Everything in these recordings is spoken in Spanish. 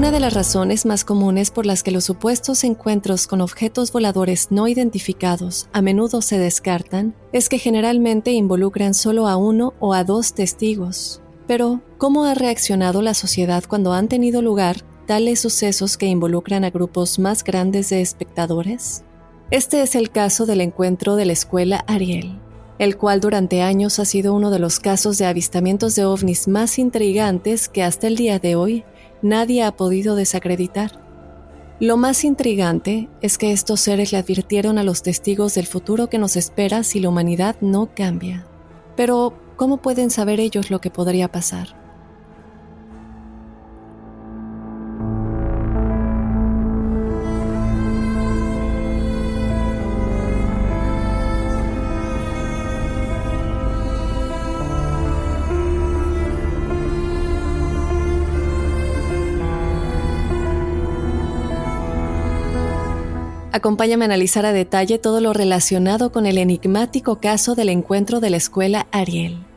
Una de las razones más comunes por las que los supuestos encuentros con objetos voladores no identificados a menudo se descartan es que generalmente involucran solo a uno o a dos testigos. Pero, ¿cómo ha reaccionado la sociedad cuando han tenido lugar tales sucesos que involucran a grupos más grandes de espectadores? Este es el caso del encuentro de la escuela Ariel, el cual durante años ha sido uno de los casos de avistamientos de ovnis más intrigantes que hasta el día de hoy nadie ha podido desacreditar. Lo más intrigante es que estos seres le advirtieron a los testigos del futuro que nos espera si la humanidad no cambia. Pero, ¿cómo pueden saber ellos lo que podría pasar? Acompáñame a analizar a detalle todo lo relacionado con el enigmático caso del encuentro de la escuela Ariel.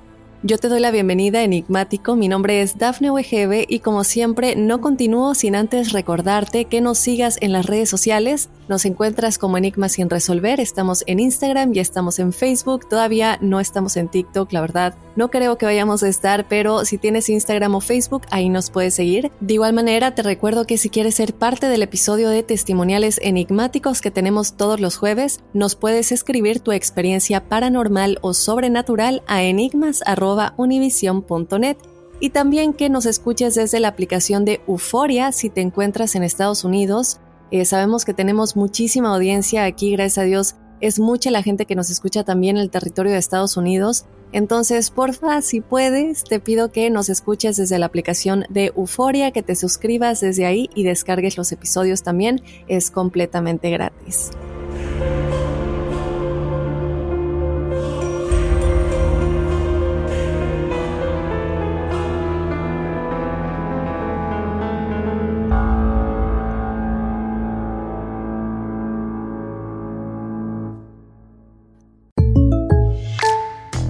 Yo te doy la bienvenida, Enigmático. Mi nombre es Dafne Wegebe y como siempre no continúo sin antes recordarte que nos sigas en las redes sociales. Nos encuentras como Enigma sin resolver. Estamos en Instagram y estamos en Facebook. Todavía no estamos en TikTok, la verdad. No creo que vayamos a estar, pero si tienes Instagram o Facebook, ahí nos puedes seguir. De igual manera, te recuerdo que si quieres ser parte del episodio de testimoniales enigmáticos que tenemos todos los jueves, nos puedes escribir tu experiencia paranormal o sobrenatural a enigmas@ univision.net y también que nos escuches desde la aplicación de Euforia si te encuentras en Estados Unidos. Eh, sabemos que tenemos muchísima audiencia aquí, gracias a Dios. Es mucha la gente que nos escucha también en el territorio de Estados Unidos. Entonces, porfa, si puedes, te pido que nos escuches desde la aplicación de Euforia, que te suscribas desde ahí y descargues los episodios también. Es completamente gratis.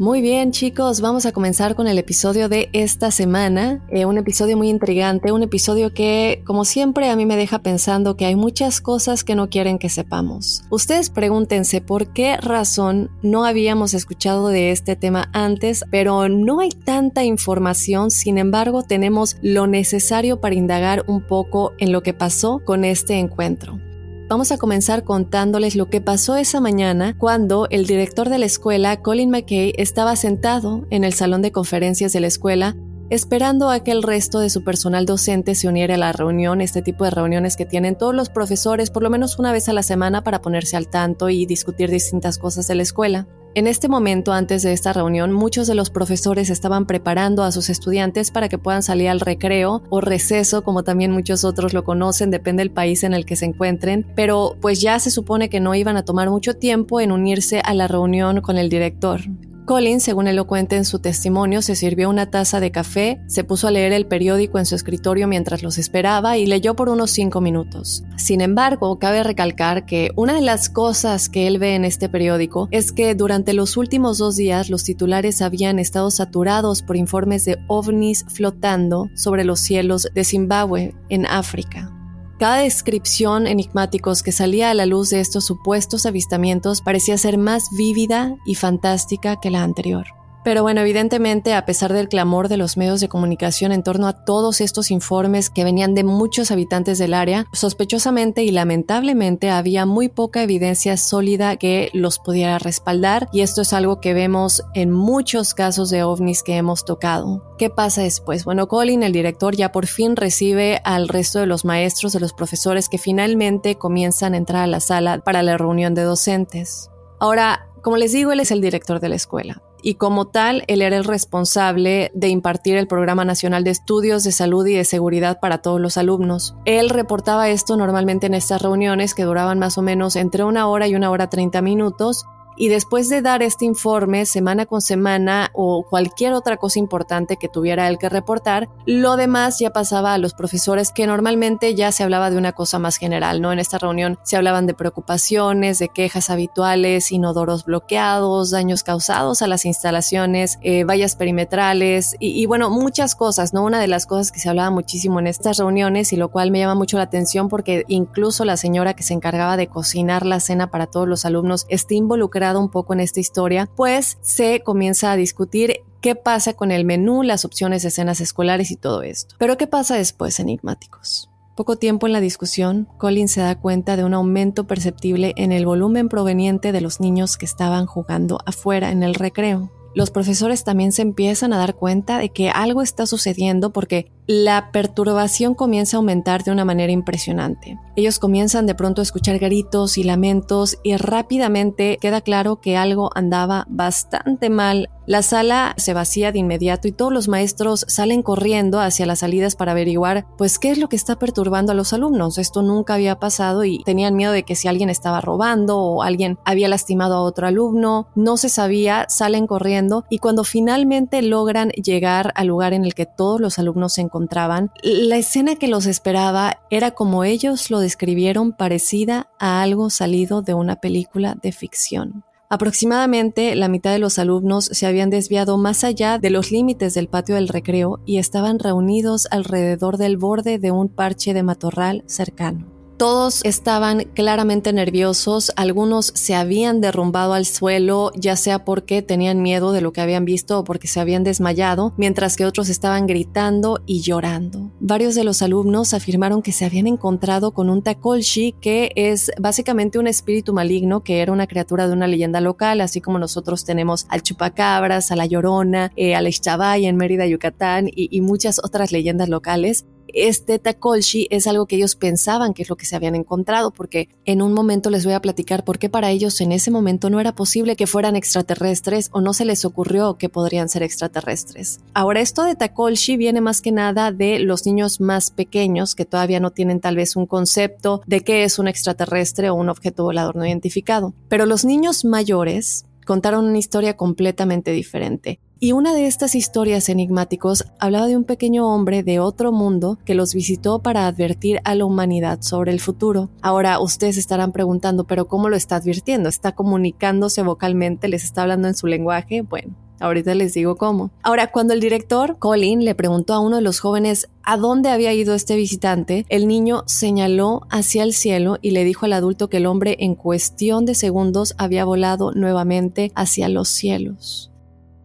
Muy bien chicos, vamos a comenzar con el episodio de esta semana, eh, un episodio muy intrigante, un episodio que como siempre a mí me deja pensando que hay muchas cosas que no quieren que sepamos. Ustedes pregúntense por qué razón no habíamos escuchado de este tema antes, pero no hay tanta información, sin embargo tenemos lo necesario para indagar un poco en lo que pasó con este encuentro. Vamos a comenzar contándoles lo que pasó esa mañana cuando el director de la escuela, Colin McKay, estaba sentado en el salón de conferencias de la escuela esperando a que el resto de su personal docente se uniera a la reunión, este tipo de reuniones que tienen todos los profesores por lo menos una vez a la semana para ponerse al tanto y discutir distintas cosas de la escuela. En este momento, antes de esta reunión, muchos de los profesores estaban preparando a sus estudiantes para que puedan salir al recreo o receso, como también muchos otros lo conocen, depende del país en el que se encuentren, pero pues ya se supone que no iban a tomar mucho tiempo en unirse a la reunión con el director. Colin, según él lo cuenta en su testimonio, se sirvió una taza de café, se puso a leer el periódico en su escritorio mientras los esperaba y leyó por unos cinco minutos. Sin embargo, cabe recalcar que una de las cosas que él ve en este periódico es que durante los últimos dos días los titulares habían estado saturados por informes de ovnis flotando sobre los cielos de Zimbabue, en África. Cada descripción enigmáticos que salía a la luz de estos supuestos avistamientos parecía ser más vívida y fantástica que la anterior. Pero bueno, evidentemente, a pesar del clamor de los medios de comunicación en torno a todos estos informes que venían de muchos habitantes del área, sospechosamente y lamentablemente había muy poca evidencia sólida que los pudiera respaldar y esto es algo que vemos en muchos casos de ovnis que hemos tocado. ¿Qué pasa después? Bueno, Colin, el director, ya por fin recibe al resto de los maestros, de los profesores que finalmente comienzan a entrar a la sala para la reunión de docentes. Ahora, como les digo, él es el director de la escuela y como tal, él era el responsable de impartir el Programa Nacional de Estudios de Salud y de Seguridad para todos los alumnos. Él reportaba esto normalmente en estas reuniones que duraban más o menos entre una hora y una hora treinta minutos y después de dar este informe semana con semana o cualquier otra cosa importante que tuviera él que reportar, lo demás ya pasaba a los profesores que normalmente ya se hablaba de una cosa más general, ¿no? En esta reunión se hablaban de preocupaciones, de quejas habituales, inodoros bloqueados, daños causados a las instalaciones, eh, vallas perimetrales y, y bueno, muchas cosas, ¿no? Una de las cosas que se hablaba muchísimo en estas reuniones y lo cual me llama mucho la atención porque incluso la señora que se encargaba de cocinar la cena para todos los alumnos está involucrada un poco en esta historia, pues se comienza a discutir qué pasa con el menú, las opciones de escenas escolares y todo esto. Pero ¿qué pasa después, enigmáticos? Poco tiempo en la discusión, Colin se da cuenta de un aumento perceptible en el volumen proveniente de los niños que estaban jugando afuera en el recreo. Los profesores también se empiezan a dar cuenta de que algo está sucediendo porque la perturbación comienza a aumentar de una manera impresionante. Ellos comienzan de pronto a escuchar gritos y lamentos y rápidamente queda claro que algo andaba bastante mal. La sala se vacía de inmediato y todos los maestros salen corriendo hacia las salidas para averiguar pues qué es lo que está perturbando a los alumnos. Esto nunca había pasado y tenían miedo de que si alguien estaba robando o alguien había lastimado a otro alumno, no se sabía, salen corriendo y cuando finalmente logran llegar al lugar en el que todos los alumnos se encontraban la escena que los esperaba era como ellos lo describieron parecida a algo salido de una película de ficción. Aproximadamente la mitad de los alumnos se habían desviado más allá de los límites del patio del recreo y estaban reunidos alrededor del borde de un parche de matorral cercano. Todos estaban claramente nerviosos, algunos se habían derrumbado al suelo, ya sea porque tenían miedo de lo que habían visto o porque se habían desmayado, mientras que otros estaban gritando y llorando. Varios de los alumnos afirmaron que se habían encontrado con un takolshi, que es básicamente un espíritu maligno que era una criatura de una leyenda local, así como nosotros tenemos al chupacabras, a la llorona, eh, al Ixtabay en Mérida, Yucatán y, y muchas otras leyendas locales este Takolshi es algo que ellos pensaban que es lo que se habían encontrado, porque en un momento les voy a platicar por qué para ellos en ese momento no era posible que fueran extraterrestres o no se les ocurrió que podrían ser extraterrestres. Ahora, esto de Takolshi viene más que nada de los niños más pequeños que todavía no tienen tal vez un concepto de qué es un extraterrestre o un objeto volador no identificado. Pero los niños mayores contaron una historia completamente diferente. Y una de estas historias enigmáticos hablaba de un pequeño hombre de otro mundo que los visitó para advertir a la humanidad sobre el futuro. Ahora ustedes estarán preguntando, pero ¿cómo lo está advirtiendo? ¿Está comunicándose vocalmente? ¿Les está hablando en su lenguaje? Bueno, Ahorita les digo cómo. Ahora, cuando el director Colin le preguntó a uno de los jóvenes a dónde había ido este visitante, el niño señaló hacia el cielo y le dijo al adulto que el hombre en cuestión de segundos había volado nuevamente hacia los cielos.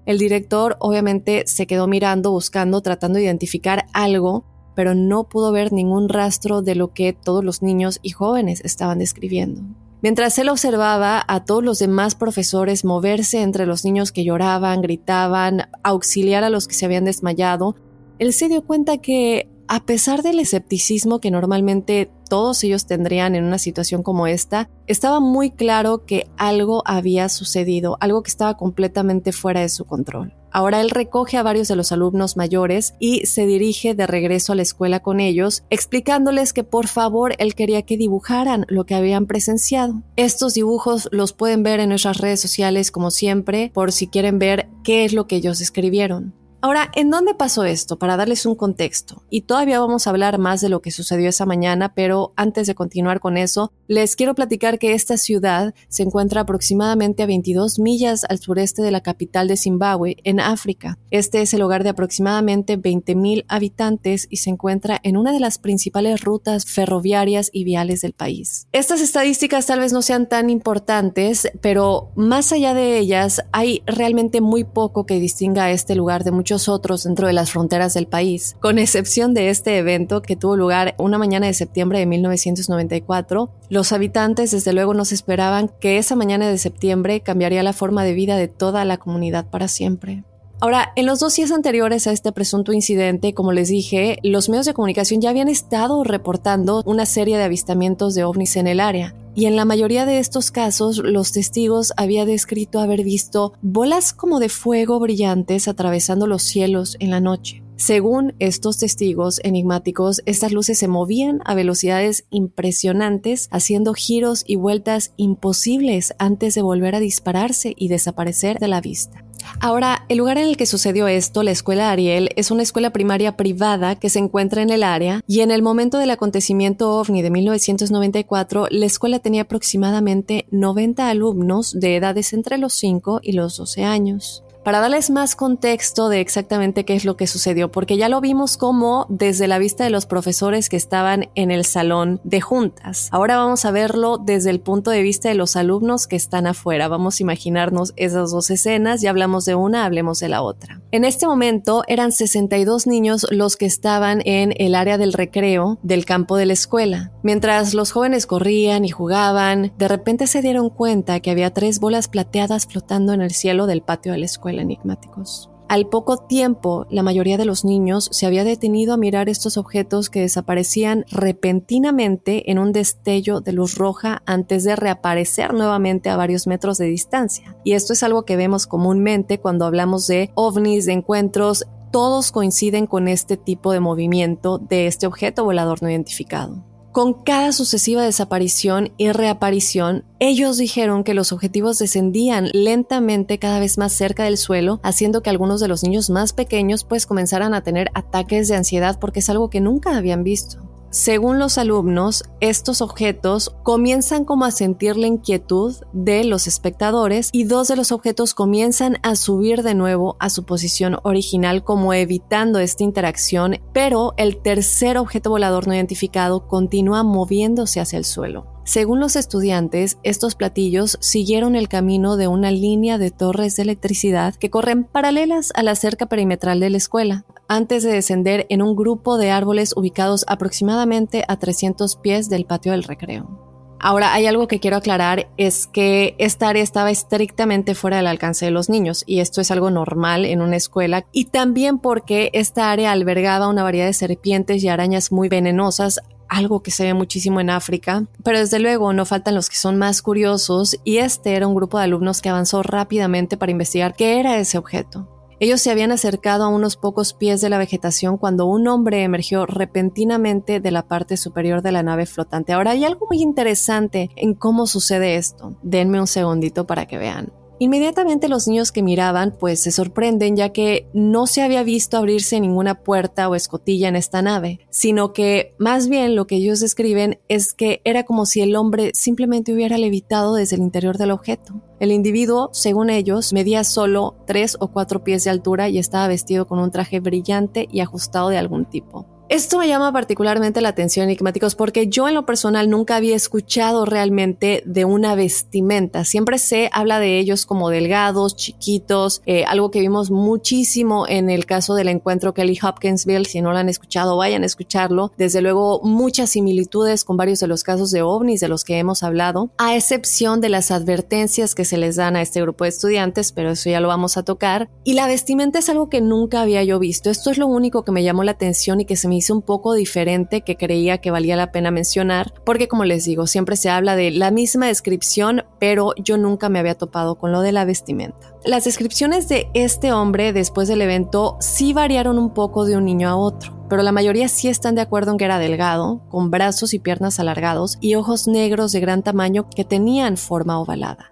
El director obviamente se quedó mirando, buscando, tratando de identificar algo, pero no pudo ver ningún rastro de lo que todos los niños y jóvenes estaban describiendo. Mientras él observaba a todos los demás profesores moverse entre los niños que lloraban, gritaban, auxiliar a los que se habían desmayado, él se dio cuenta que a pesar del escepticismo que normalmente todos ellos tendrían en una situación como esta, estaba muy claro que algo había sucedido, algo que estaba completamente fuera de su control. Ahora él recoge a varios de los alumnos mayores y se dirige de regreso a la escuela con ellos, explicándoles que por favor él quería que dibujaran lo que habían presenciado. Estos dibujos los pueden ver en nuestras redes sociales como siempre, por si quieren ver qué es lo que ellos escribieron. Ahora, ¿en dónde pasó esto? Para darles un contexto. Y todavía vamos a hablar más de lo que sucedió esa mañana, pero antes de continuar con eso, les quiero platicar que esta ciudad se encuentra aproximadamente a 22 millas al sureste de la capital de Zimbabue, en África. Este es el hogar de aproximadamente 20.000 habitantes y se encuentra en una de las principales rutas ferroviarias y viales del país. Estas estadísticas tal vez no sean tan importantes, pero más allá de ellas, hay realmente muy poco que distinga a este lugar de muchos otros dentro de las fronteras del país, con excepción de este evento que tuvo lugar una mañana de septiembre de 1994. Los habitantes desde luego no se esperaban que esa mañana de septiembre cambiaría la forma de vida de toda la comunidad para siempre. Ahora, en los dos días anteriores a este presunto incidente, como les dije, los medios de comunicación ya habían estado reportando una serie de avistamientos de ovnis en el área. Y en la mayoría de estos casos, los testigos habían descrito haber visto bolas como de fuego brillantes atravesando los cielos en la noche. Según estos testigos enigmáticos, estas luces se movían a velocidades impresionantes, haciendo giros y vueltas imposibles antes de volver a dispararse y desaparecer de la vista. Ahora, el lugar en el que sucedió esto, la escuela Ariel, es una escuela primaria privada que se encuentra en el área y en el momento del acontecimiento ovni de 1994, la escuela tenía aproximadamente 90 alumnos de edades entre los 5 y los 12 años para darles más contexto de exactamente qué es lo que sucedió, porque ya lo vimos como desde la vista de los profesores que estaban en el salón de juntas. Ahora vamos a verlo desde el punto de vista de los alumnos que están afuera. Vamos a imaginarnos esas dos escenas, ya hablamos de una, hablemos de la otra. En este momento eran 62 niños los que estaban en el área del recreo del campo de la escuela. Mientras los jóvenes corrían y jugaban, de repente se dieron cuenta que había tres bolas plateadas flotando en el cielo del patio de la escuela enigmáticos. Al poco tiempo, la mayoría de los niños se había detenido a mirar estos objetos que desaparecían repentinamente en un destello de luz roja antes de reaparecer nuevamente a varios metros de distancia. Y esto es algo que vemos comúnmente cuando hablamos de ovnis, de encuentros, todos coinciden con este tipo de movimiento de este objeto volador no identificado. Con cada sucesiva desaparición y reaparición, ellos dijeron que los objetivos descendían lentamente cada vez más cerca del suelo, haciendo que algunos de los niños más pequeños pues comenzaran a tener ataques de ansiedad porque es algo que nunca habían visto. Según los alumnos, estos objetos comienzan como a sentir la inquietud de los espectadores y dos de los objetos comienzan a subir de nuevo a su posición original como evitando esta interacción, pero el tercer objeto volador no identificado continúa moviéndose hacia el suelo. Según los estudiantes, estos platillos siguieron el camino de una línea de torres de electricidad que corren paralelas a la cerca perimetral de la escuela, antes de descender en un grupo de árboles ubicados aproximadamente a 300 pies del patio del recreo. Ahora, hay algo que quiero aclarar, es que esta área estaba estrictamente fuera del alcance de los niños y esto es algo normal en una escuela y también porque esta área albergaba una variedad de serpientes y arañas muy venenosas, algo que se ve muchísimo en África, pero desde luego no faltan los que son más curiosos y este era un grupo de alumnos que avanzó rápidamente para investigar qué era ese objeto. Ellos se habían acercado a unos pocos pies de la vegetación cuando un hombre emergió repentinamente de la parte superior de la nave flotante. Ahora hay algo muy interesante en cómo sucede esto. Denme un segundito para que vean. Inmediatamente los niños que miraban pues se sorprenden ya que no se había visto abrirse ninguna puerta o escotilla en esta nave, sino que más bien lo que ellos describen es que era como si el hombre simplemente hubiera levitado desde el interior del objeto. El individuo, según ellos, medía solo 3 o 4 pies de altura y estaba vestido con un traje brillante y ajustado de algún tipo. Esto me llama particularmente la atención, enigmáticos, porque yo en lo personal nunca había escuchado realmente de una vestimenta. Siempre se habla de ellos como delgados, chiquitos, eh, algo que vimos muchísimo en el caso del encuentro Kelly Hopkinsville. Si no lo han escuchado, vayan a escucharlo. Desde luego, muchas similitudes con varios de los casos de ovnis de los que hemos hablado, a excepción de las advertencias que se les dan a este grupo de estudiantes, pero eso ya lo vamos a tocar. Y la vestimenta es algo que nunca había yo visto. Esto es lo único que me llamó la atención y que se me hizo un poco diferente que creía que valía la pena mencionar, porque como les digo, siempre se habla de la misma descripción, pero yo nunca me había topado con lo de la vestimenta. Las descripciones de este hombre después del evento sí variaron un poco de un niño a otro pero la mayoría sí están de acuerdo en que era delgado, con brazos y piernas alargados y ojos negros de gran tamaño que tenían forma ovalada.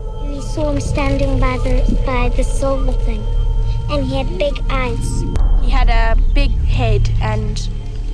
and he had big eyes. He had a big head and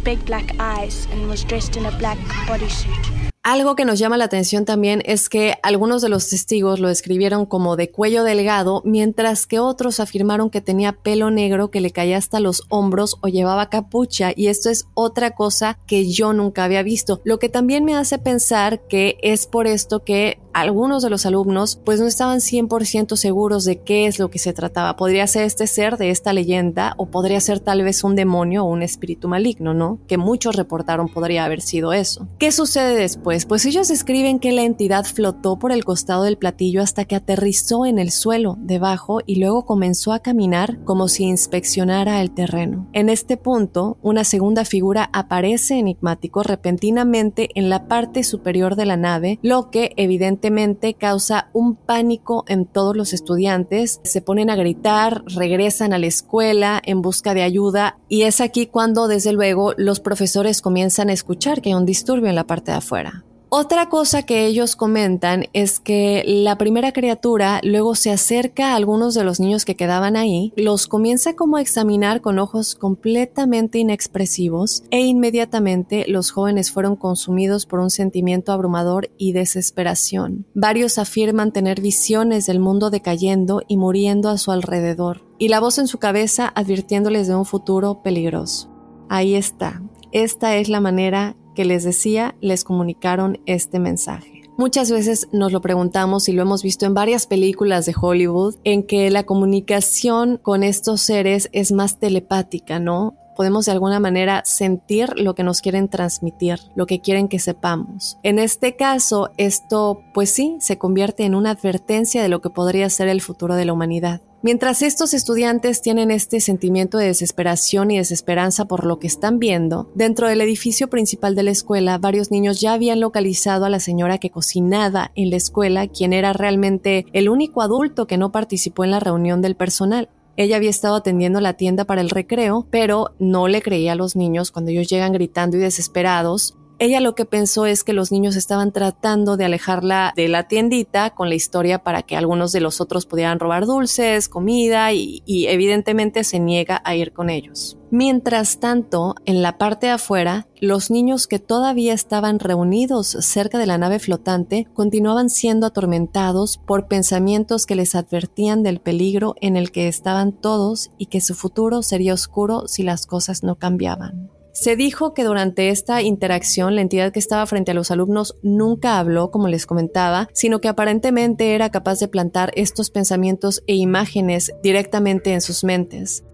big black eyes and was dressed in a black bodysuit. Algo que nos llama la atención también es que algunos de los testigos lo describieron como de cuello delgado, mientras que otros afirmaron que tenía pelo negro que le caía hasta los hombros o llevaba capucha, y esto es otra cosa que yo nunca había visto, lo que también me hace pensar que es por esto que algunos de los alumnos pues no estaban 100% seguros de qué es lo que se trataba. Podría ser este ser de esta leyenda o podría ser tal vez un demonio o un espíritu maligno, ¿no? Que muchos reportaron podría haber sido eso. ¿Qué sucede después? Pues ellos escriben que la entidad flotó por el costado del platillo hasta que aterrizó en el suelo debajo y luego comenzó a caminar como si inspeccionara el terreno. En este punto, una segunda figura aparece enigmático repentinamente en la parte superior de la nave, lo que evidentemente causa un pánico en todos los estudiantes. Se ponen a gritar, regresan a la escuela en busca de ayuda y es aquí cuando desde luego los profesores comienzan a escuchar que hay un disturbio en la parte de afuera. Otra cosa que ellos comentan es que la primera criatura luego se acerca a algunos de los niños que quedaban ahí, los comienza como a examinar con ojos completamente inexpresivos e inmediatamente los jóvenes fueron consumidos por un sentimiento abrumador y desesperación. Varios afirman tener visiones del mundo decayendo y muriendo a su alrededor, y la voz en su cabeza advirtiéndoles de un futuro peligroso. Ahí está. Esta es la manera que les decía les comunicaron este mensaje. Muchas veces nos lo preguntamos y lo hemos visto en varias películas de Hollywood, en que la comunicación con estos seres es más telepática, ¿no? podemos de alguna manera sentir lo que nos quieren transmitir, lo que quieren que sepamos. En este caso, esto, pues sí, se convierte en una advertencia de lo que podría ser el futuro de la humanidad. Mientras estos estudiantes tienen este sentimiento de desesperación y desesperanza por lo que están viendo, dentro del edificio principal de la escuela, varios niños ya habían localizado a la señora que cocinaba en la escuela, quien era realmente el único adulto que no participó en la reunión del personal. Ella había estado atendiendo la tienda para el recreo, pero no le creía a los niños cuando ellos llegan gritando y desesperados. Ella lo que pensó es que los niños estaban tratando de alejarla de la tiendita con la historia para que algunos de los otros pudieran robar dulces, comida y, evidentemente se niega a ir con ellos. Mientras tanto, en la parte de afuera, los niños que todavía estaban reunidos cerca de la nave flotante continuaban siendo atormentados por pensamientos que les advertían del peligro en el que estaban todos y que su futuro sería oscuro si las cosas no cambiaban. Se dijo que durante esta interacción la entidad que estaba frente a los alumnos nunca habló, como les comentaba, sino que aparentemente era capaz de plantar estos pensamientos e imágenes directamente en sus mentes.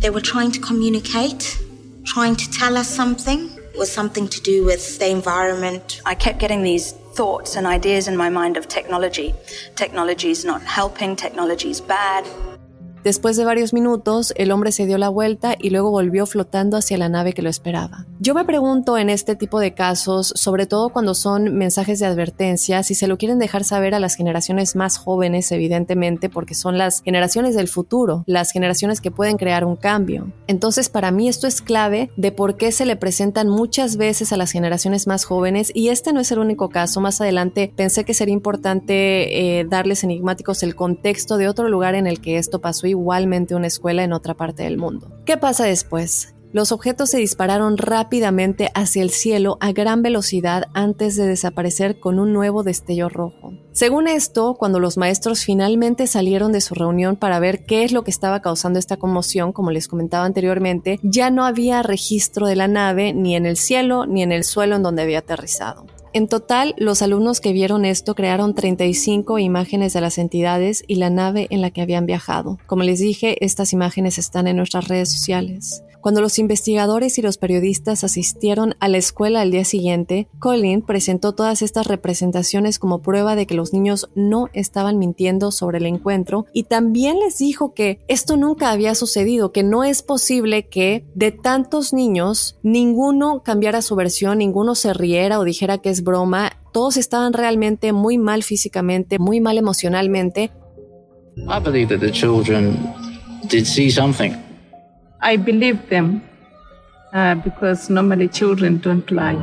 They were trying to communicate, trying to tell us something. It was something to do with the environment. I kept getting these thoughts and ideas in my mind of technology. Technology is not helping, technology is bad. Después de varios minutos, el hombre se dio la vuelta y luego volvió flotando hacia la nave que lo esperaba. Yo me pregunto en este tipo de casos, sobre todo cuando son mensajes de advertencia, si se lo quieren dejar saber a las generaciones más jóvenes, evidentemente, porque son las generaciones del futuro, las generaciones que pueden crear un cambio. Entonces, para mí esto es clave de por qué se le presentan muchas veces a las generaciones más jóvenes y este no es el único caso. Más adelante pensé que sería importante eh, darles enigmáticos el contexto de otro lugar en el que esto pasó igualmente una escuela en otra parte del mundo. ¿Qué pasa después? Los objetos se dispararon rápidamente hacia el cielo a gran velocidad antes de desaparecer con un nuevo destello rojo. Según esto, cuando los maestros finalmente salieron de su reunión para ver qué es lo que estaba causando esta conmoción, como les comentaba anteriormente, ya no había registro de la nave ni en el cielo ni en el suelo en donde había aterrizado. En total, los alumnos que vieron esto crearon 35 imágenes de las entidades y la nave en la que habían viajado. Como les dije, estas imágenes están en nuestras redes sociales. Cuando los investigadores y los periodistas asistieron a la escuela al día siguiente, Colin presentó todas estas representaciones como prueba de que los niños no estaban mintiendo sobre el encuentro y también les dijo que esto nunca había sucedido, que no es posible que de tantos niños ninguno cambiara su versión, ninguno se riera o dijera que es broma, todos estaban realmente muy mal físicamente, muy mal emocionalmente. I believe that the children did see something. I believe them uh, because normally children don't lie.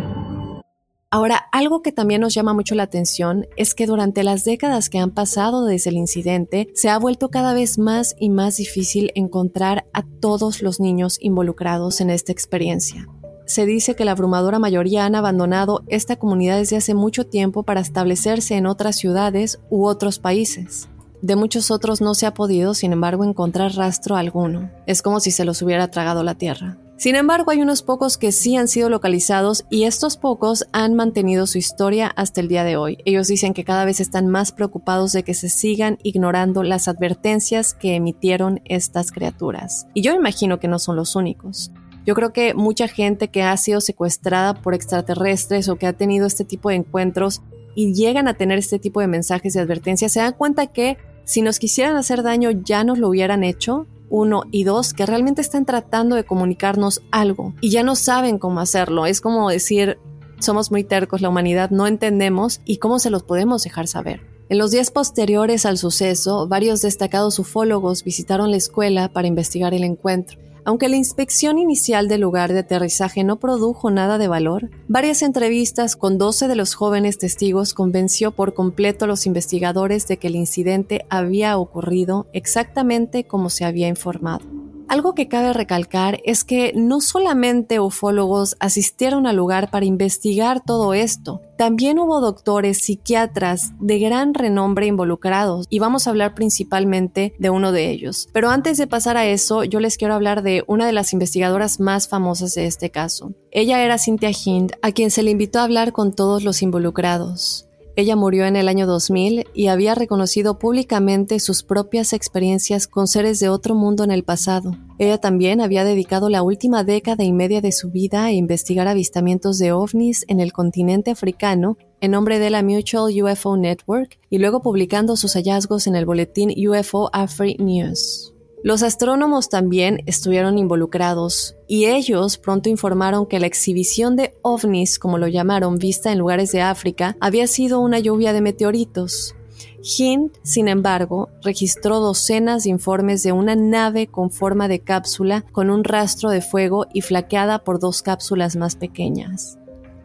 Ahora, algo que también nos llama mucho la atención es que durante las décadas que han pasado desde el incidente, se ha vuelto cada vez más y más difícil encontrar a todos los niños involucrados en esta experiencia. Se dice que la abrumadora mayoría han abandonado esta comunidad desde hace mucho tiempo para establecerse en otras ciudades u otros países. De muchos otros no se ha podido, sin embargo, encontrar rastro alguno. Es como si se los hubiera tragado la tierra. Sin embargo, hay unos pocos que sí han sido localizados y estos pocos han mantenido su historia hasta el día de hoy. Ellos dicen que cada vez están más preocupados de que se sigan ignorando las advertencias que emitieron estas criaturas. Y yo imagino que no son los únicos. Yo creo que mucha gente que ha sido secuestrada por extraterrestres o que ha tenido este tipo de encuentros y llegan a tener este tipo de mensajes de advertencia se dan cuenta que si nos quisieran hacer daño ya nos lo hubieran hecho. Uno y dos, que realmente están tratando de comunicarnos algo y ya no saben cómo hacerlo. Es como decir, somos muy tercos, la humanidad no entendemos y cómo se los podemos dejar saber. En los días posteriores al suceso, varios destacados ufólogos visitaron la escuela para investigar el encuentro. Aunque la inspección inicial del lugar de aterrizaje no produjo nada de valor, varias entrevistas con 12 de los jóvenes testigos convenció por completo a los investigadores de que el incidente había ocurrido exactamente como se había informado. Algo que cabe recalcar es que no solamente ufólogos asistieron al lugar para investigar todo esto, también hubo doctores, psiquiatras de gran renombre involucrados y vamos a hablar principalmente de uno de ellos. Pero antes de pasar a eso, yo les quiero hablar de una de las investigadoras más famosas de este caso. Ella era Cynthia Hind, a quien se le invitó a hablar con todos los involucrados. Ella murió en el año 2000 y había reconocido públicamente sus propias experiencias con seres de otro mundo en el pasado. Ella también había dedicado la última década y media de su vida a investigar avistamientos de ovnis en el continente africano en nombre de la Mutual UFO Network y luego publicando sus hallazgos en el boletín UFO Afri News. Los astrónomos también estuvieron involucrados y ellos pronto informaron que la exhibición de ovnis, como lo llamaron, vista en lugares de África, había sido una lluvia de meteoritos. Hind, sin embargo, registró docenas de informes de una nave con forma de cápsula con un rastro de fuego y flaqueada por dos cápsulas más pequeñas.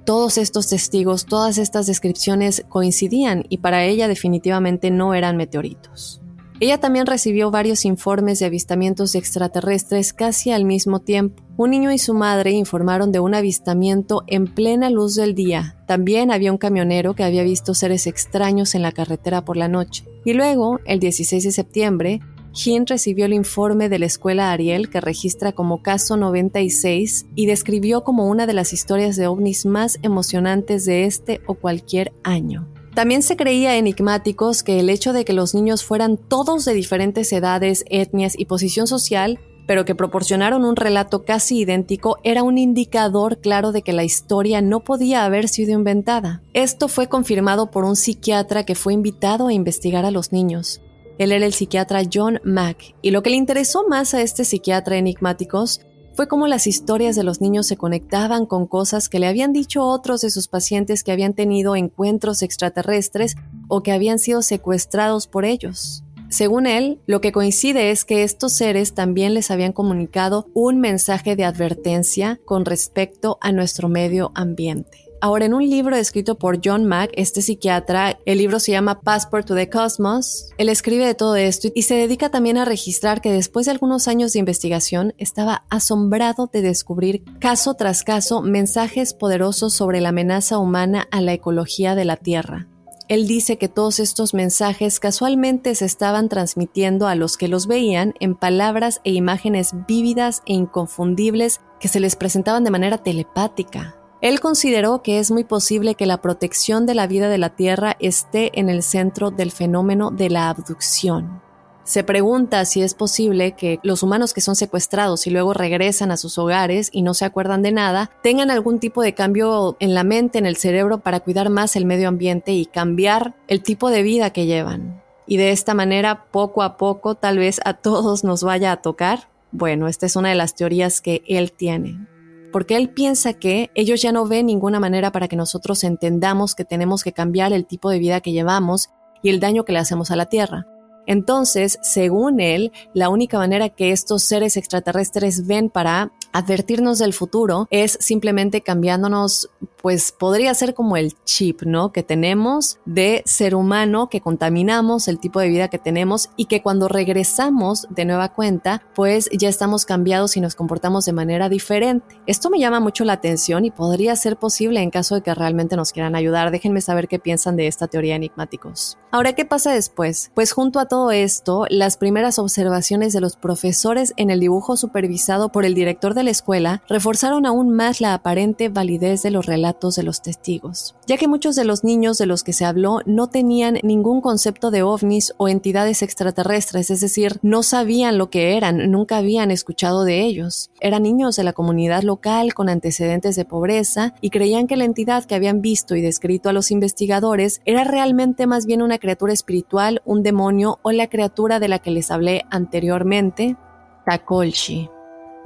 Todos estos testigos, todas estas descripciones coincidían y para ella definitivamente no eran meteoritos. Ella también recibió varios informes de avistamientos extraterrestres casi al mismo tiempo. Un niño y su madre informaron de un avistamiento en plena luz del día. También había un camionero que había visto seres extraños en la carretera por la noche. Y luego, el 16 de septiembre, Jin recibió el informe de la escuela Ariel que registra como caso 96 y describió como una de las historias de ovnis más emocionantes de este o cualquier año. También se creía enigmáticos que el hecho de que los niños fueran todos de diferentes edades, etnias y posición social, pero que proporcionaron un relato casi idéntico, era un indicador claro de que la historia no podía haber sido inventada. Esto fue confirmado por un psiquiatra que fue invitado a investigar a los niños. Él era el psiquiatra John Mack, y lo que le interesó más a este psiquiatra enigmáticos fue cómo las historias de los niños se conectaban con cosas que le habían dicho otros de sus pacientes que habían tenido encuentros extraterrestres o que habían sido secuestrados por ellos. Según él, lo que coincide es que estos seres también les habían comunicado un mensaje de advertencia con respecto a nuestro medio ambiente. Ahora, en un libro escrito por John Mack, este psiquiatra, el libro se llama Passport to the Cosmos, él escribe de todo esto y se dedica también a registrar que después de algunos años de investigación estaba asombrado de descubrir caso tras caso mensajes poderosos sobre la amenaza humana a la ecología de la Tierra. Él dice que todos estos mensajes casualmente se estaban transmitiendo a los que los veían en palabras e imágenes vívidas e inconfundibles que se les presentaban de manera telepática. Él consideró que es muy posible que la protección de la vida de la Tierra esté en el centro del fenómeno de la abducción. Se pregunta si es posible que los humanos que son secuestrados y luego regresan a sus hogares y no se acuerdan de nada, tengan algún tipo de cambio en la mente, en el cerebro, para cuidar más el medio ambiente y cambiar el tipo de vida que llevan. Y de esta manera, poco a poco, tal vez a todos nos vaya a tocar. Bueno, esta es una de las teorías que él tiene porque él piensa que ellos ya no ven ninguna manera para que nosotros entendamos que tenemos que cambiar el tipo de vida que llevamos y el daño que le hacemos a la Tierra. Entonces, según él, la única manera que estos seres extraterrestres ven para advertirnos del futuro es simplemente cambiándonos, pues podría ser como el chip, ¿no? Que tenemos de ser humano, que contaminamos el tipo de vida que tenemos y que cuando regresamos de nueva cuenta, pues ya estamos cambiados y nos comportamos de manera diferente. Esto me llama mucho la atención y podría ser posible en caso de que realmente nos quieran ayudar. Déjenme saber qué piensan de esta teoría enigmáticos. Ahora, ¿qué pasa después? Pues junto a todo esto, las primeras observaciones de los profesores en el dibujo supervisado por el director de la escuela reforzaron aún más la aparente validez de los relatos de los testigos, ya que muchos de los niños de los que se habló no tenían ningún concepto de ovnis o entidades extraterrestres, es decir, no sabían lo que eran, nunca habían escuchado de ellos. Eran niños de la comunidad local con antecedentes de pobreza y creían que la entidad que habían visto y descrito a los investigadores era realmente más bien una criatura espiritual, un demonio o la criatura de la que les hablé anteriormente, Takolshi.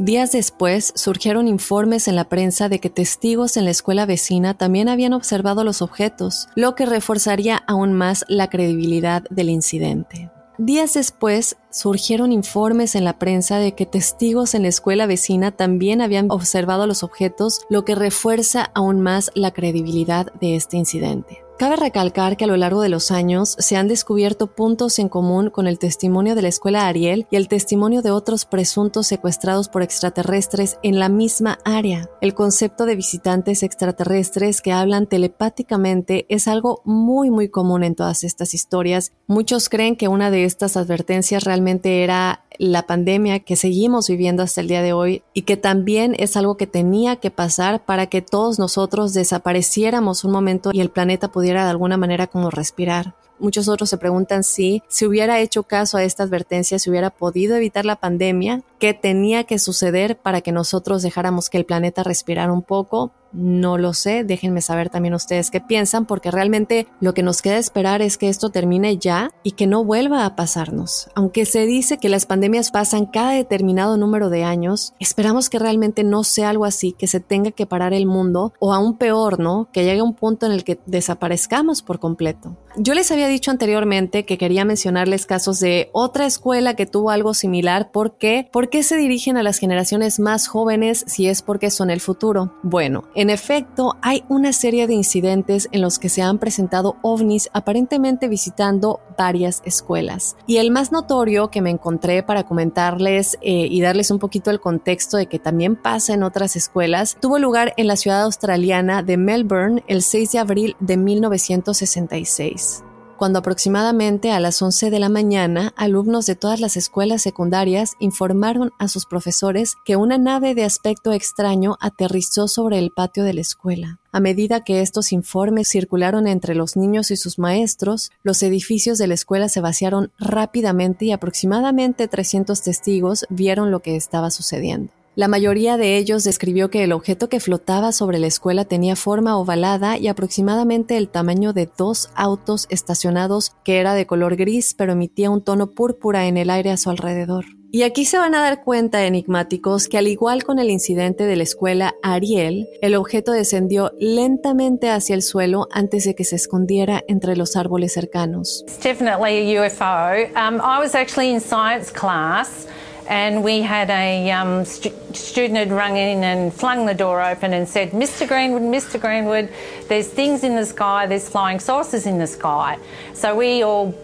Días después surgieron informes en la prensa de que testigos en la escuela vecina también habían observado los objetos, lo que reforzaría aún más la credibilidad del incidente. Días después surgieron informes en la prensa de que testigos en la escuela vecina también habían observado los objetos, lo que refuerza aún más la credibilidad de este incidente. Cabe recalcar que a lo largo de los años se han descubierto puntos en común con el testimonio de la escuela Ariel y el testimonio de otros presuntos secuestrados por extraterrestres en la misma área. El concepto de visitantes extraterrestres que hablan telepáticamente es algo muy muy común en todas estas historias. Muchos creen que una de estas advertencias realmente era la pandemia que seguimos viviendo hasta el día de hoy y que también es algo que tenía que pasar para que todos nosotros desapareciéramos un momento y el planeta pudiera de alguna manera como respirar. Muchos otros se preguntan si si hubiera hecho caso a esta advertencia, si hubiera podido evitar la pandemia, qué tenía que suceder para que nosotros dejáramos que el planeta respirara un poco. No lo sé, déjenme saber también ustedes qué piensan, porque realmente lo que nos queda esperar es que esto termine ya y que no vuelva a pasarnos. Aunque se dice que las pandemias pasan cada determinado número de años, esperamos que realmente no sea algo así, que se tenga que parar el mundo o aún peor, ¿no? Que llegue un punto en el que desaparezcamos por completo. Yo les había dicho anteriormente que quería mencionarles casos de otra escuela que tuvo algo similar. ¿Por qué? ¿Por qué se dirigen a las generaciones más jóvenes si es porque son el futuro? Bueno, en efecto, hay una serie de incidentes en los que se han presentado ovnis aparentemente visitando varias escuelas. Y el más notorio que me encontré para comentarles eh, y darles un poquito el contexto de que también pasa en otras escuelas, tuvo lugar en la ciudad australiana de Melbourne el 6 de abril de 1966 cuando aproximadamente a las 11 de la mañana alumnos de todas las escuelas secundarias informaron a sus profesores que una nave de aspecto extraño aterrizó sobre el patio de la escuela. A medida que estos informes circularon entre los niños y sus maestros, los edificios de la escuela se vaciaron rápidamente y aproximadamente 300 testigos vieron lo que estaba sucediendo. La mayoría de ellos describió que el objeto que flotaba sobre la escuela tenía forma ovalada y aproximadamente el tamaño de dos autos estacionados que era de color gris pero emitía un tono púrpura en el aire a su alrededor. Y aquí se van a dar cuenta, enigmáticos, que al igual con el incidente de la escuela Ariel, el objeto descendió lentamente hacia el suelo antes de que se escondiera entre los árboles cercanos. It's definitely a UFO. Um, I was actually in science class. And we had a um, stu- student had rung in and flung the door open and said, Mr. Greenwood, Mr. Greenwood, there's things in the sky, there's flying saucers in the sky. So we all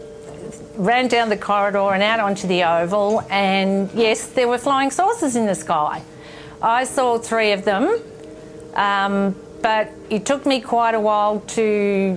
ran down the corridor and out onto the oval, and yes, there were flying saucers in the sky. I saw three of them, um, but it took me quite a while to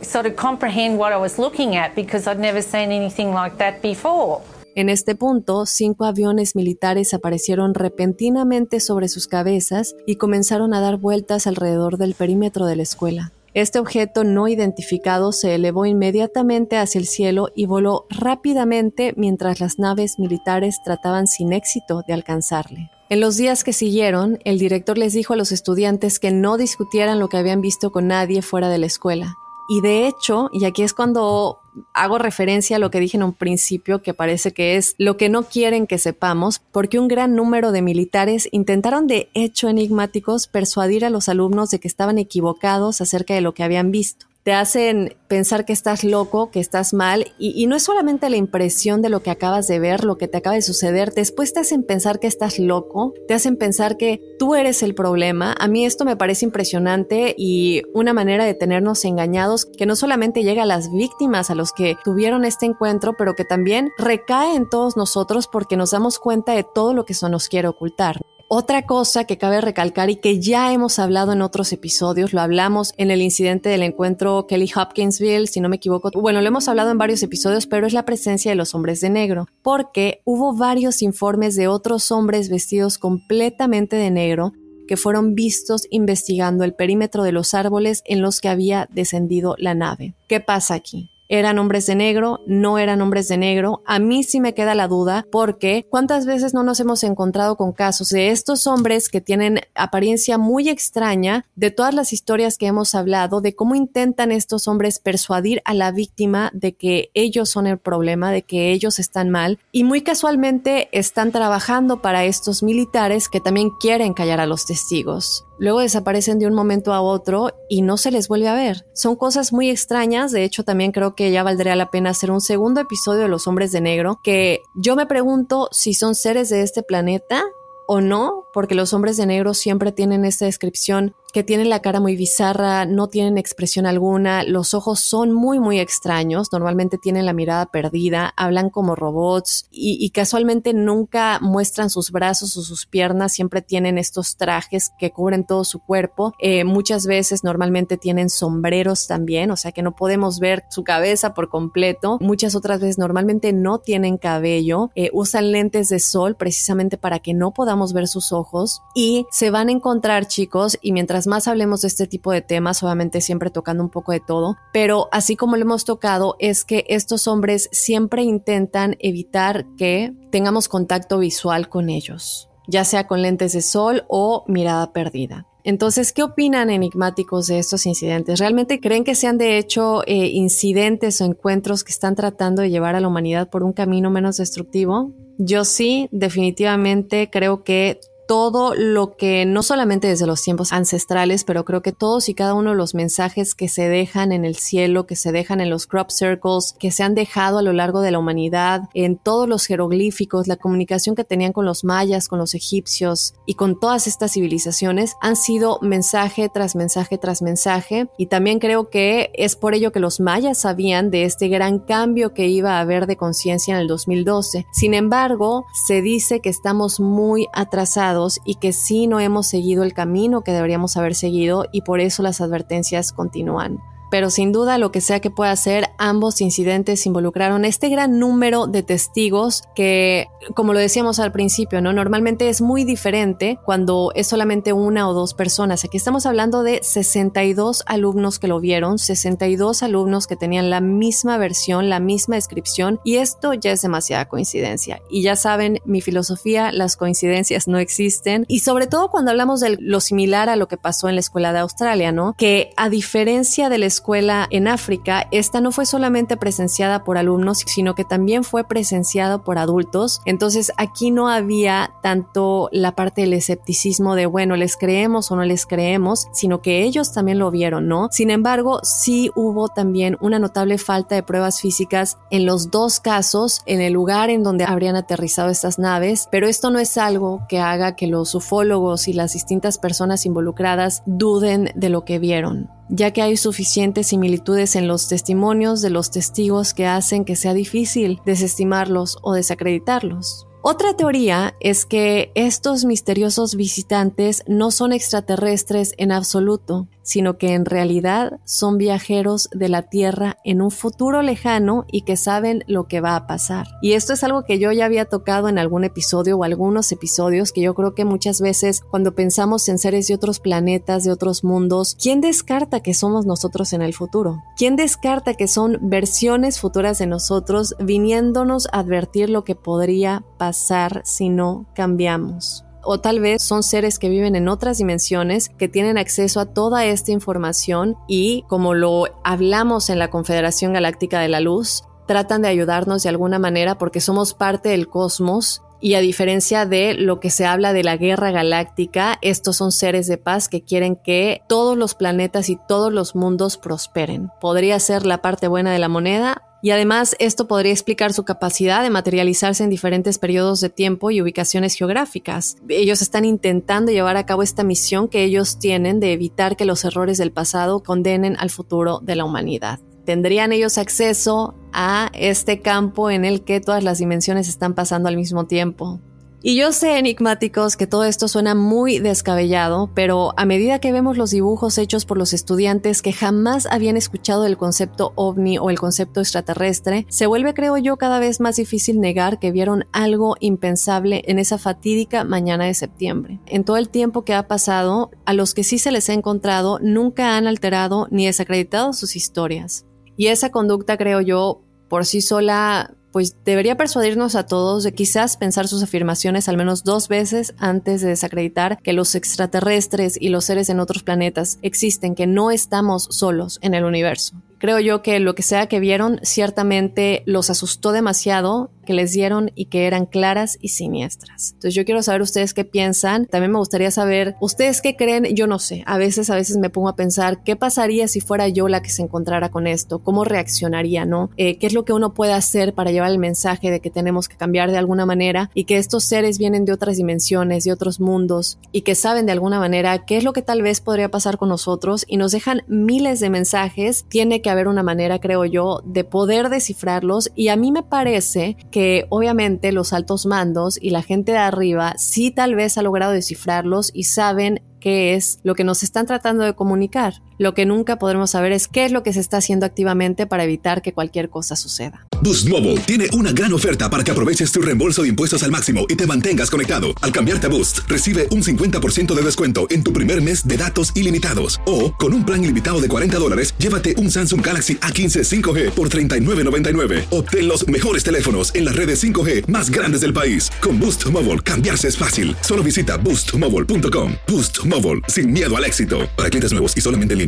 sort of comprehend what I was looking at because I'd never seen anything like that before. En este punto, cinco aviones militares aparecieron repentinamente sobre sus cabezas y comenzaron a dar vueltas alrededor del perímetro de la escuela. Este objeto no identificado se elevó inmediatamente hacia el cielo y voló rápidamente mientras las naves militares trataban sin éxito de alcanzarle. En los días que siguieron, el director les dijo a los estudiantes que no discutieran lo que habían visto con nadie fuera de la escuela. Y de hecho, y aquí es cuando hago referencia a lo que dije en un principio, que parece que es lo que no quieren que sepamos, porque un gran número de militares intentaron de hecho enigmáticos persuadir a los alumnos de que estaban equivocados acerca de lo que habían visto te hacen pensar que estás loco, que estás mal, y, no es solamente la impresión de lo que acabas de ver, lo que te acaba de suceder, después te hacen pensar que estás loco, te hacen pensar que tú eres el problema. A mí esto me parece impresionante y una manera de tenernos engañados que no solamente llega a las víctimas, a los que tuvieron este encuentro, pero que también recae en todos nosotros porque nos damos cuenta de todo lo que eso nos quiere ocultar. Otra cosa que cabe recalcar y que ya hemos hablado en otros episodios, lo hablamos en el incidente del encuentro Kelly Hopkinsville, si no me equivoco. Bueno, lo hemos hablado en varios episodios, pero es la presencia de los hombres de negro, porque hubo varios informes de otros hombres vestidos completamente de negro que fueron vistos investigando el perímetro de los árboles en los que había descendido la nave. ¿Qué pasa aquí? Eran hombres de negro, no eran hombres de negro. A mí sí me queda la duda porque cuántas veces no nos hemos encontrado con casos de estos hombres que tienen apariencia muy extraña, de todas las historias que hemos hablado, de cómo intentan estos hombres persuadir a la víctima de que ellos son el problema, de que ellos están mal y muy casualmente están trabajando para estos militares que también quieren callar a los testigos luego desaparecen de un momento a otro y no se les vuelve a ver. Son cosas muy extrañas, de hecho también creo que ya valdría la pena hacer un segundo episodio de Los Hombres de Negro, que yo me pregunto si son seres de este planeta o no, porque los hombres de negro siempre tienen esta descripción que tienen la cara muy bizarra, no tienen expresión alguna, los ojos son muy muy extraños, normalmente tienen la mirada perdida, hablan como robots y, casualmente nunca muestran sus brazos o sus piernas, siempre tienen estos trajes que cubren todo su cuerpo, eh, muchas veces normalmente tienen sombreros también, o sea que no podemos ver su cabeza por completo, muchas otras veces normalmente no tienen cabello, eh, usan lentes de sol precisamente para que no podamos ver sus ojos y se van a encontrar chicos y mientras más hablemos de este tipo de temas, obviamente siempre tocando un poco de todo, pero así como lo hemos tocado, es que estos hombres siempre intentan evitar que tengamos contacto visual con ellos, ya sea con lentes de sol o mirada perdida. Entonces, ¿qué opinan enigmáticos de estos incidentes? ¿Realmente creen que sean de hecho eh, incidentes o encuentros que están tratando de llevar a la humanidad por un camino menos destructivo? Yo sí, definitivamente creo que todo lo que, no solamente desde los tiempos ancestrales, pero creo que todos y cada uno de los mensajes que se dejan en el cielo, que se dejan en los crop circles, que se han dejado a lo largo de la humanidad, en todos los jeroglíficos, la comunicación que tenían con los mayas, con los egipcios y con todas estas civilizaciones, han sido mensaje tras mensaje tras mensaje. Y también creo que es por ello que los mayas sabían de este gran cambio que iba a haber de conciencia en el 2012. Sin embargo, se dice que estamos muy atrasados y que sí no hemos seguido el camino que deberíamos haber seguido y por eso las advertencias continúan. Pero sin duda lo que sea que pueda ser, ambos incidentes involucraron este gran número de testigos que, como lo decíamos al principio, ¿no? Normalmente es muy diferente cuando es solamente una o dos personas. Aquí estamos hablando de 62 alumnos que lo vieron, 62 alumnos que tenían la misma versión, la misma descripción, y esto ya es demasiada coincidencia. Y ya saben, mi filosofía, las coincidencias no existen, y sobre todo cuando hablamos de lo similar a lo que pasó en la escuela de Australia, ¿no? Que a diferencia de la escuela en África, esta no fue solamente presenciada por alumnos, sino que también fue presenciada por adultos. Entonces aquí no había tanto la parte del escepticismo de, bueno, les creemos o no les creemos, sino que ellos también lo vieron, ¿no? Sin embargo, sí hubo también una notable falta de pruebas físicas en los dos casos, en el lugar en donde habrían aterrizado estas naves, pero esto no es algo que haga que los ufólogos y las distintas personas involucradas duden de lo que vieron ya que hay suficientes similitudes en los testimonios de los testigos que hacen que sea difícil desestimarlos o desacreditarlos. Otra teoría es que estos misteriosos visitantes no son extraterrestres en absoluto, sino que en realidad son viajeros de la Tierra en un futuro lejano y que saben lo que va a pasar. Y esto es algo que yo ya había tocado en algún episodio o algunos episodios que yo creo que muchas veces cuando pensamos en seres de otros planetas, de otros mundos, ¿quién descarta que somos nosotros en el futuro? ¿Quién descarta que son versiones futuras de nosotros viniéndonos a advertir lo que podría pasar si no cambiamos? O tal vez son seres que viven en otras dimensiones, que tienen acceso a toda esta información y, como lo hablamos en la Confederación Galáctica de la Luz, tratan de ayudarnos de alguna manera porque somos parte del cosmos y a diferencia de lo que se habla de la guerra galáctica, estos son seres de paz que quieren que todos los planetas y todos los mundos prosperen. Podría ser la parte buena de la moneda y además esto podría explicar su capacidad de materializarse en diferentes periodos de tiempo y ubicaciones geográficas. Ellos están intentando llevar a cabo esta misión que ellos tienen de evitar que los errores del pasado condenen al futuro de la humanidad. ¿Tendrían ellos acceso a este campo en el que todas las dimensiones están pasando al mismo tiempo? Y yo sé, enigmáticos, que todo esto suena muy descabellado, pero a medida que vemos los dibujos hechos por los estudiantes que jamás habían escuchado el concepto ovni o el concepto extraterrestre, se vuelve, creo yo, cada vez más difícil negar que vieron algo impensable en esa fatídica mañana de septiembre. En todo el tiempo que ha pasado, a los que sí se les ha encontrado nunca han alterado ni desacreditado sus historias. Y esa conducta, creo yo, por sí sola pues debería persuadirnos a todos de quizás pensar sus afirmaciones al menos dos veces antes de desacreditar que los extraterrestres y los seres en otros planetas existen, que no estamos solos en el universo. Creo yo que lo que sea que vieron ciertamente los asustó demasiado que les dieron y que eran claras y siniestras. Entonces yo quiero saber ustedes qué piensan. También me gustaría saber ustedes qué creen. Yo no sé. A veces, a veces me pongo a pensar qué pasaría si fuera yo la que se encontrara con esto. ¿Cómo reaccionaría, no? Eh, ¿Qué es lo que uno puede hacer para llevar el mensaje de que tenemos que cambiar de alguna manera y que estos seres vienen de otras dimensiones, de otros mundos y que saben de alguna manera qué es lo que tal vez podría pasar con nosotros y nos dejan miles de mensajes? Tiene que haber una manera, creo yo, de poder descifrarlos y a mí me parece que que obviamente los altos mandos y la gente de arriba sí tal vez ha logrado descifrarlos y saben qué es lo que nos están tratando de comunicar. Lo que nunca podremos saber es qué es lo que se está haciendo activamente para evitar que cualquier cosa suceda. Boost Mobile tiene una gran oferta para que aproveches tu reembolso de impuestos al máximo y te mantengas conectado. Al cambiarte a Boost, recibe un 50% de descuento en tu primer mes de datos ilimitados. O, con un plan ilimitado de 40 dólares, llévate un Samsung Galaxy A15 5G por $39.99. Obtén los mejores teléfonos en las redes 5G más grandes del país. Con Boost Mobile, cambiarse es fácil. Solo visita boostmobile.com. Boost Mobile, sin miedo al éxito. Para clientes nuevos y solamente en línea,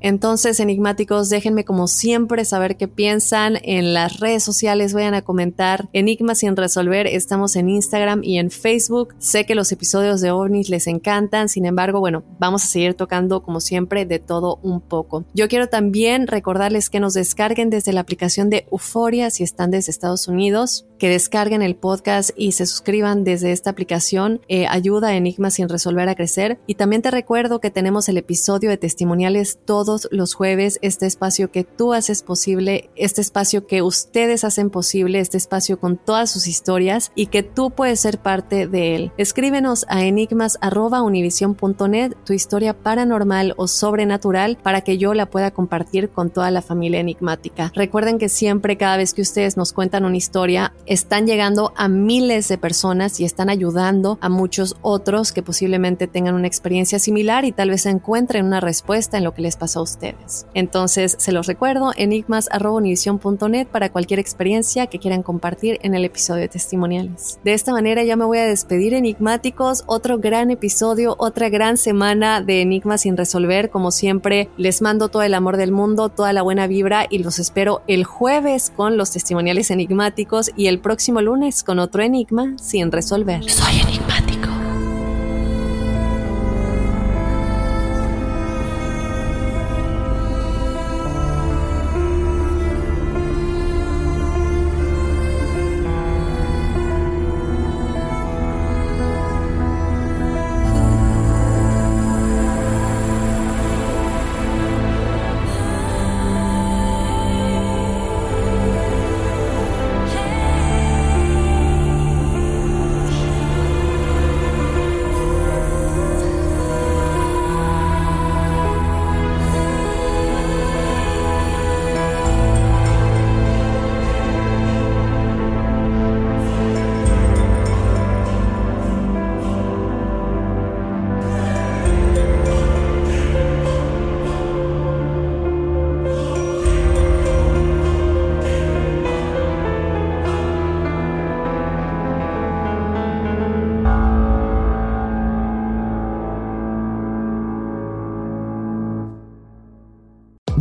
Entonces, enigmáticos, déjenme como siempre saber qué piensan en las redes sociales, vayan a comentar Enigmas sin resolver, estamos en Instagram y en Facebook. Sé que los episodios de OVNIs les encantan, sin embargo, bueno, vamos a seguir tocando como siempre de todo un poco. Yo quiero también recordarles que nos descarguen desde la aplicación de Euforia si están desde Estados Unidos que descarguen el podcast y se suscriban desde esta aplicación. Eh, ayuda a Enigma sin resolver a crecer. Y también te recuerdo que tenemos el episodio de testimoniales todos los jueves, este espacio que tú haces posible, este espacio que ustedes hacen posible, este espacio con todas sus historias y que tú puedes ser parte de él. Escríbenos a enigmas.univision.net tu historia paranormal o sobrenatural para que yo la pueda compartir con toda la familia enigmática. Recuerden que siempre, cada vez que ustedes nos cuentan una historia, están llegando a miles de personas y están ayudando a muchos otros que posiblemente tengan una experiencia similar y tal vez encuentren una respuesta en lo que les pasó a ustedes. Entonces, se los recuerdo, enigmas.univision.net para cualquier experiencia que quieran compartir en el episodio de testimoniales. De esta manera ya me voy a despedir, enigmáticos. Otro gran episodio, otra gran semana de Enigmas sin resolver. Como siempre, les mando todo el amor del mundo, toda la buena vibra y los espero el jueves con los testimoniales enigmáticos y el próximo lunes con otro enigma sin resolver. Soy enigmático.